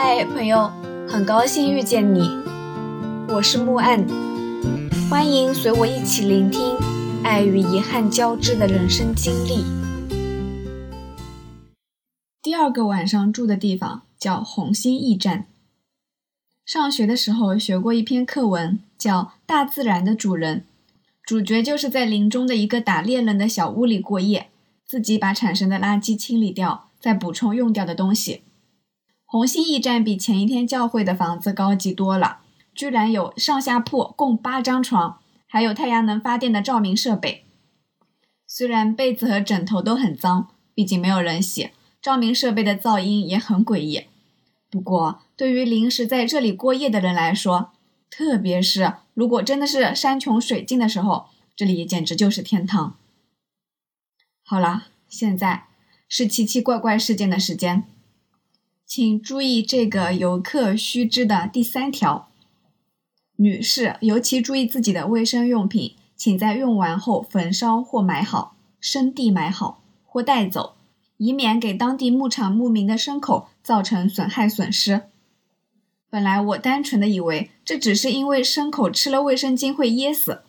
嗨，朋友，很高兴遇见你，我是木岸，欢迎随我一起聆听爱与遗憾交织的人生经历。第二个晚上住的地方叫红星驿站。上学的时候学过一篇课文，叫《大自然的主人》，主角就是在林中的一个打猎人的小屋里过夜，自己把产生的垃圾清理掉，再补充用掉的东西。红星驿站比前一天教会的房子高级多了，居然有上下铺，共八张床，还有太阳能发电的照明设备。虽然被子和枕头都很脏，毕竟没有人洗，照明设备的噪音也很诡异。不过，对于临时在这里过夜的人来说，特别是如果真的是山穷水尽的时候，这里简直就是天堂。好了，现在是奇奇怪怪事件的时间。请注意这个游客须知的第三条：女士尤其注意自己的卫生用品，请在用完后焚烧或埋好，生地埋好或带走，以免给当地牧场牧民的牲口造成损害损失。本来我单纯的以为这只是因为牲口吃了卫生巾会噎死。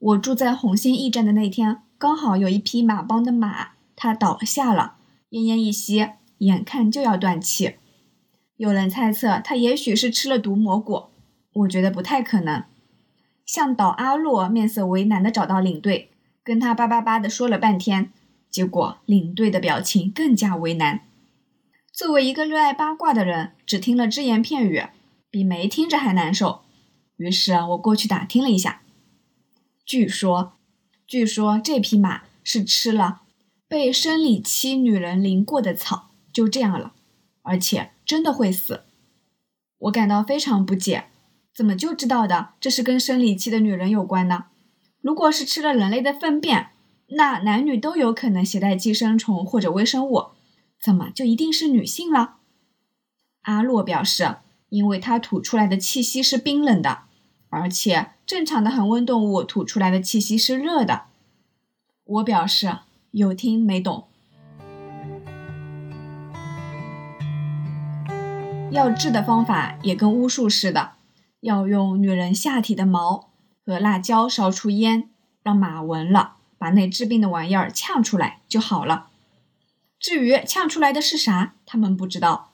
我住在红星驿站的那天，刚好有一匹马帮的马，它倒下了，奄奄一息，眼看就要断气。有人猜测他也许是吃了毒蘑菇，我觉得不太可能。向导阿洛面色为难地找到领队，跟他叭叭叭地说了半天，结果领队的表情更加为难。作为一个热爱八卦的人，只听了只言片语，比没听着还难受。于是我过去打听了一下，据说，据说这匹马是吃了被生理期女人淋过的草，就这样了，而且。真的会死，我感到非常不解，怎么就知道的这是跟生理期的女人有关呢？如果是吃了人类的粪便，那男女都有可能携带寄生虫或者微生物，怎么就一定是女性了？阿洛表示，因为他吐出来的气息是冰冷的，而且正常的恒温动物吐出来的气息是热的。我表示有听没懂。要治的方法也跟巫术似的，要用女人下体的毛和辣椒烧出烟，让马闻了，把那治病的玩意儿呛出来就好了。至于呛出来的是啥，他们不知道。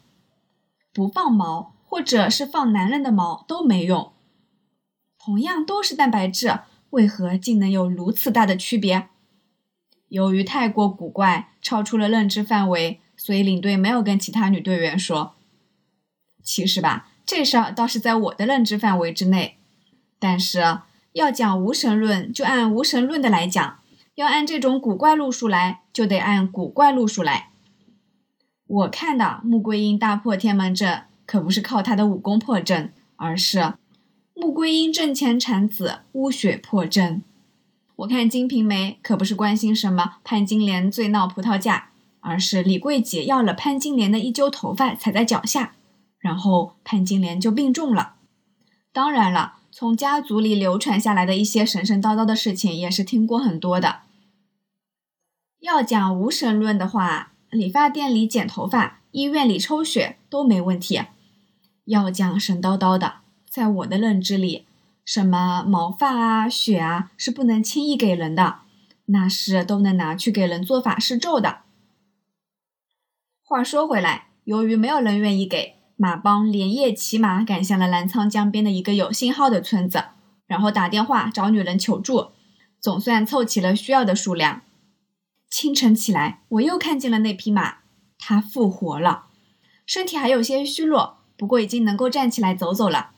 不放毛，或者是放男人的毛都没用。同样都是蛋白质，为何竟能有如此大的区别？由于太过古怪，超出了认知范围，所以领队没有跟其他女队员说。其实吧，这事儿倒是在我的认知范围之内。但是要讲无神论，就按无神论的来讲；要按这种古怪路数来，就得按古怪路数来。我看的穆桂英大破天门阵，可不是靠她的武功破阵，而是穆桂英阵前产子，污血破阵。我看《金瓶梅》，可不是关心什么潘金莲醉闹葡萄架，而是李桂姐要了潘金莲的一揪头发，踩在脚下。然后潘金莲就病重了。当然了，从家族里流传下来的一些神神叨叨的事情也是听过很多的。要讲无神论的话，理发店里剪头发、医院里抽血都没问题。要讲神叨叨的，在我的认知里，什么毛发啊、血啊是不能轻易给人的，那是都能拿去给人做法事咒的。话说回来，由于没有人愿意给。马帮连夜骑马赶向了澜沧江边的一个有信号的村子，然后打电话找女人求助，总算凑齐了需要的数量。清晨起来，我又看见了那匹马，它复活了，身体还有些虚弱，不过已经能够站起来走走了。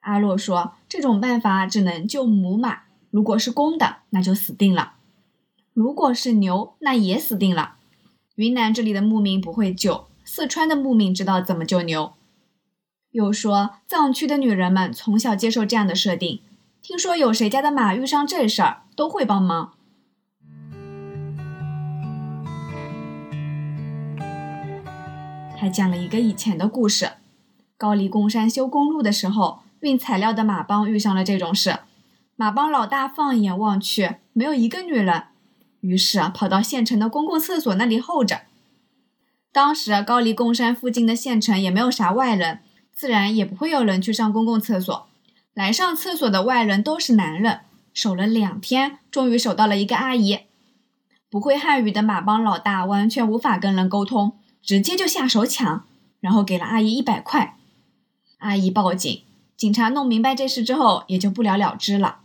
阿洛说，这种办法只能救母马，如果是公的，那就死定了；如果是牛，那也死定了。云南这里的牧民不会救。四川的牧民知道怎么救牛。又说藏区的女人们从小接受这样的设定，听说有谁家的马遇上这事儿都会帮忙。还讲了一个以前的故事：高黎贡山修公路的时候，运材料的马帮遇上了这种事。马帮老大放眼望去，没有一个女人，于是跑到县城的公共厕所那里候着。当时高黎贡山附近的县城也没有啥外人，自然也不会有人去上公共厕所。来上厕所的外人都是男人。守了两天，终于守到了一个阿姨。不会汉语的马帮老大完全无法跟人沟通，直接就下手抢，然后给了阿姨一百块。阿姨报警，警察弄明白这事之后，也就不了了之了。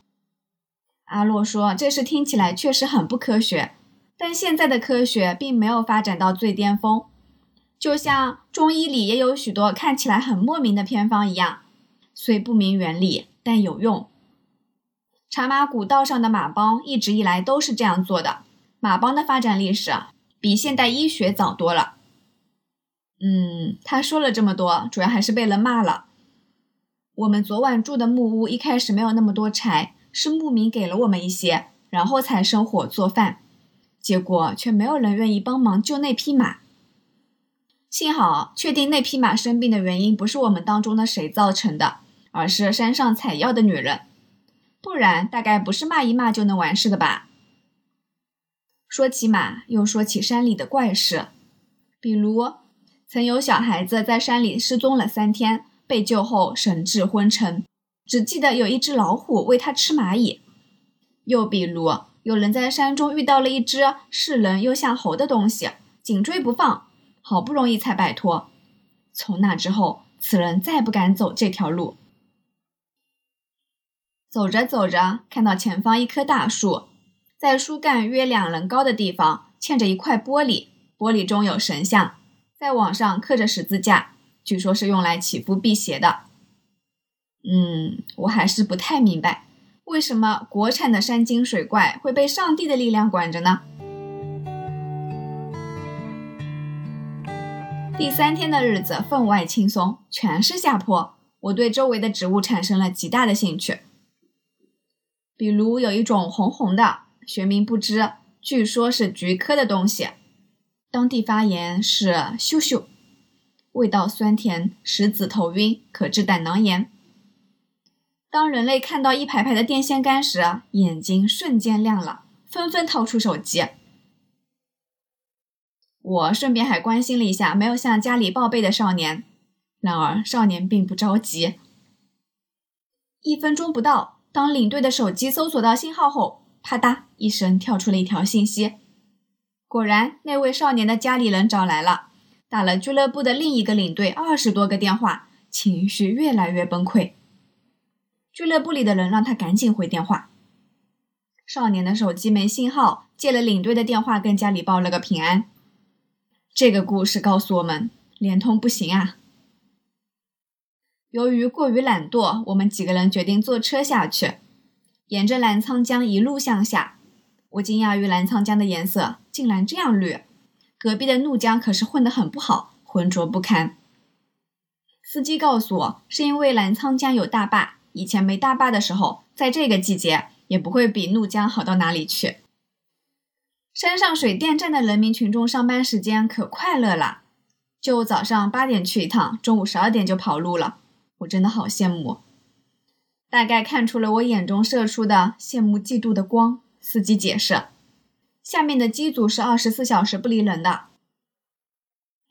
阿洛说：“这事听起来确实很不科学，但现在的科学并没有发展到最巅峰，就像中医里也有许多看起来很莫名的偏方一样，虽不明原理，但有用。茶马古道上的马帮一直以来都是这样做的，马帮的发展历史比现代医学早多了。”嗯，他说了这么多，主要还是被人骂了。我们昨晚住的木屋一开始没有那么多柴。是牧民给了我们一些，然后才生火做饭，结果却没有人愿意帮忙救那匹马。幸好确定那匹马生病的原因不是我们当中的谁造成的，而是山上采药的女人，不然大概不是骂一骂就能完事的吧。说起马，又说起山里的怪事，比如曾有小孩子在山里失踪了三天，被救后神志昏沉。只记得有一只老虎喂他吃蚂蚁，又比如有人在山中遇到了一只是人又像猴的东西，紧追不放，好不容易才摆脱。从那之后，此人再不敢走这条路。走着走着，看到前方一棵大树，在树干约两人高的地方嵌着一块玻璃，玻璃中有神像，在网上刻着十字架，据说是用来祈福辟邪的。嗯，我还是不太明白，为什么国产的山精水怪会被上帝的力量管着呢？第三天的日子分外轻松，全是下坡。我对周围的植物产生了极大的兴趣，比如有一种红红的，学名不知，据说是菊科的东西，当地发言是咻咻，味道酸甜，使子头晕，可治胆囊炎。当人类看到一排排的电线杆时，眼睛瞬间亮了，纷纷掏出手机。我顺便还关心了一下没有向家里报备的少年，然而少年并不着急。一分钟不到，当领队的手机搜索到信号后，啪嗒一声跳出了一条信息。果然，那位少年的家里人找来了，打了俱乐部的另一个领队二十多个电话，情绪越来越崩溃。俱乐部里的人让他赶紧回电话。少年的手机没信号，借了领队的电话跟家里报了个平安。这个故事告诉我们，联通不行啊。由于过于懒惰，我们几个人决定坐车下去，沿着澜沧江一路向下。我惊讶于澜沧江的颜色竟然这样绿，隔壁的怒江可是混得很不好，浑浊不堪。司机告诉我，是因为澜沧江有大坝。以前没大坝的时候，在这个季节也不会比怒江好到哪里去。山上水电站的人民群众上班时间可快乐了，就早上八点去一趟，中午十二点就跑路了。我真的好羡慕，大概看出了我眼中射出的羡慕嫉妒的光。司机解释，下面的机组是二十四小时不离人的。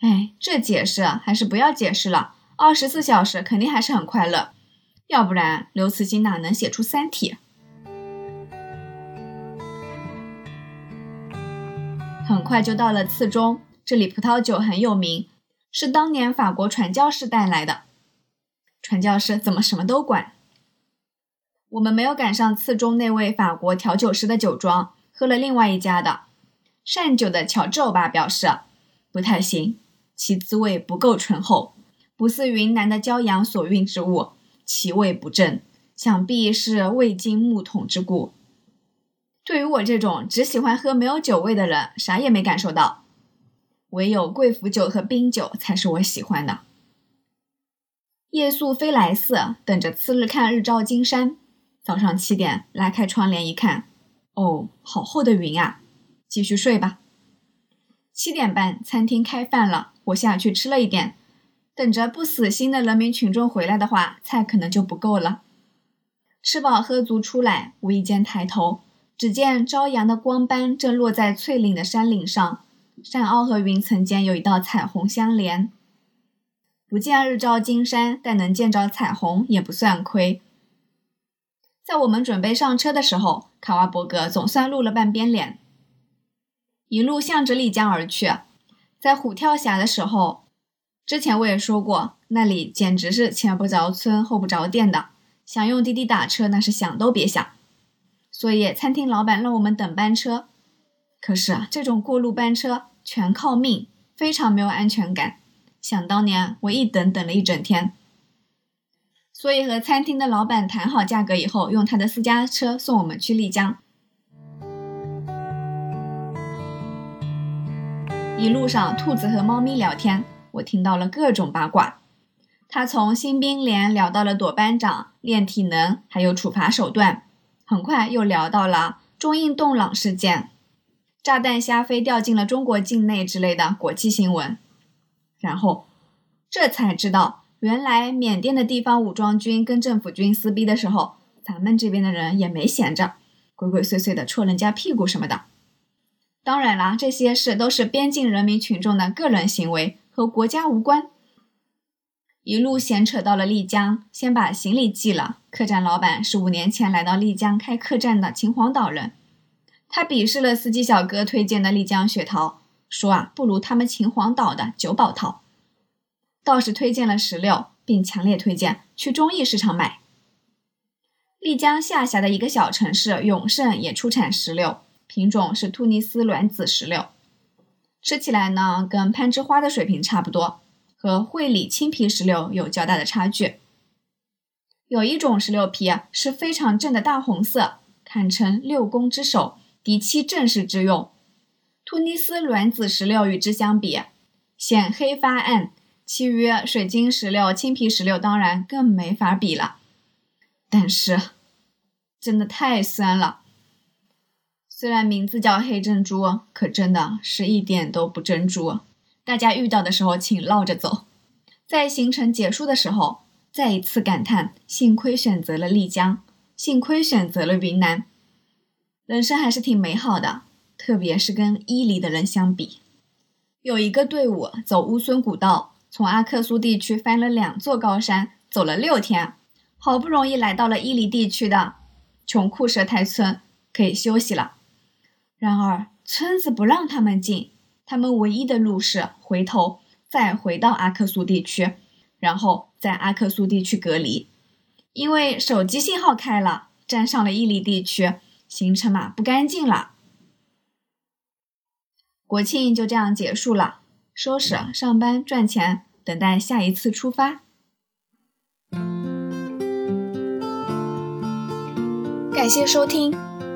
哎，这解释还是不要解释了，二十四小时肯定还是很快乐。要不然，刘慈欣哪能写出《三体》？快就到了次中，这里葡萄酒很有名，是当年法国传教士带来的。传教士怎么什么都管？我们没有赶上次中那位法国调酒师的酒庄，喝了另外一家的善酒的乔治欧巴表示不太行，其滋味不够醇厚，不似云南的骄阳所蕴之物。其味不正，想必是未经木桶之故。对于我这种只喜欢喝没有酒味的人，啥也没感受到。唯有贵腐酒和冰酒才是我喜欢的。夜宿飞来寺，等着次日看日照金山。早上七点，拉开窗帘一看，哦，好厚的云啊！继续睡吧。七点半，餐厅开饭了，我下去吃了一点。等着不死心的人民群众回来的话，菜可能就不够了。吃饱喝足出来，无意间抬头，只见朝阳的光斑正落在翠岭的山岭上，山坳和云层间有一道彩虹相连。不见日照金山，但能见着彩虹也不算亏。在我们准备上车的时候，卡瓦伯格总算露了半边脸。一路向着丽江而去，在虎跳峡的时候，之前我也说过，那里简直是前不着村后不着店的，想用滴滴打车那是想都别想。所以餐厅老板让我们等班车，可是啊这种过路班车全靠命，非常没有安全感。想当年，我一等等了一整天，所以和餐厅的老板谈好价格以后，用他的私家车送我们去丽江。一路上，兔子和猫咪聊天，我听到了各种八卦。他从新兵连聊到了躲班长、练体能，还有处罚手段，很快又聊到了中印洞朗事件、炸弹瞎飞掉进了中国境内之类的国际新闻。然后，这才知道，原来缅甸的地方武装军跟政府军撕逼的时候，咱们这边的人也没闲着，鬼鬼祟祟的戳人家屁股什么的。当然啦，这些事都是边境人民群众的个人行为，和国家无关。一路闲扯到了丽江，先把行李寄了。客栈老板是五年前来到丽江开客栈的秦皇岛人，他鄙视了司机小哥推荐的丽江雪桃。说啊，不如他们秦皇岛的九宝桃。倒是推荐了石榴，并强烈推荐去中义市场买。丽江下辖的一个小城市永盛也出产石榴，品种是突尼斯卵子石榴，吃起来呢跟攀枝花的水平差不多，和会理青皮石榴有较大的差距。有一种石榴皮是非常正的大红色，堪称六宫之首，嫡妻正室之用。突尼斯卵子石榴与之相比，显黑发暗；其余水晶石榴、青皮石榴当然更没法比了。但是，真的太酸了。虽然名字叫黑珍珠，可真的是一点都不珍珠。大家遇到的时候，请绕着走。在行程结束的时候，再一次感叹：幸亏选择了丽江，幸亏选择了云南，人生还是挺美好的。特别是跟伊犁的人相比，有一个队伍走乌孙古道，从阿克苏地区翻了两座高山，走了六天，好不容易来到了伊犁地区的穷库舍台村，可以休息了。然而村子不让他们进，他们唯一的路是回头再回到阿克苏地区，然后在阿克苏地区隔离，因为手机信号开了，沾上了伊犁地区，行程嘛不干净了。国庆就这样结束了，收拾上班赚钱，等待下一次出发。感谢收听，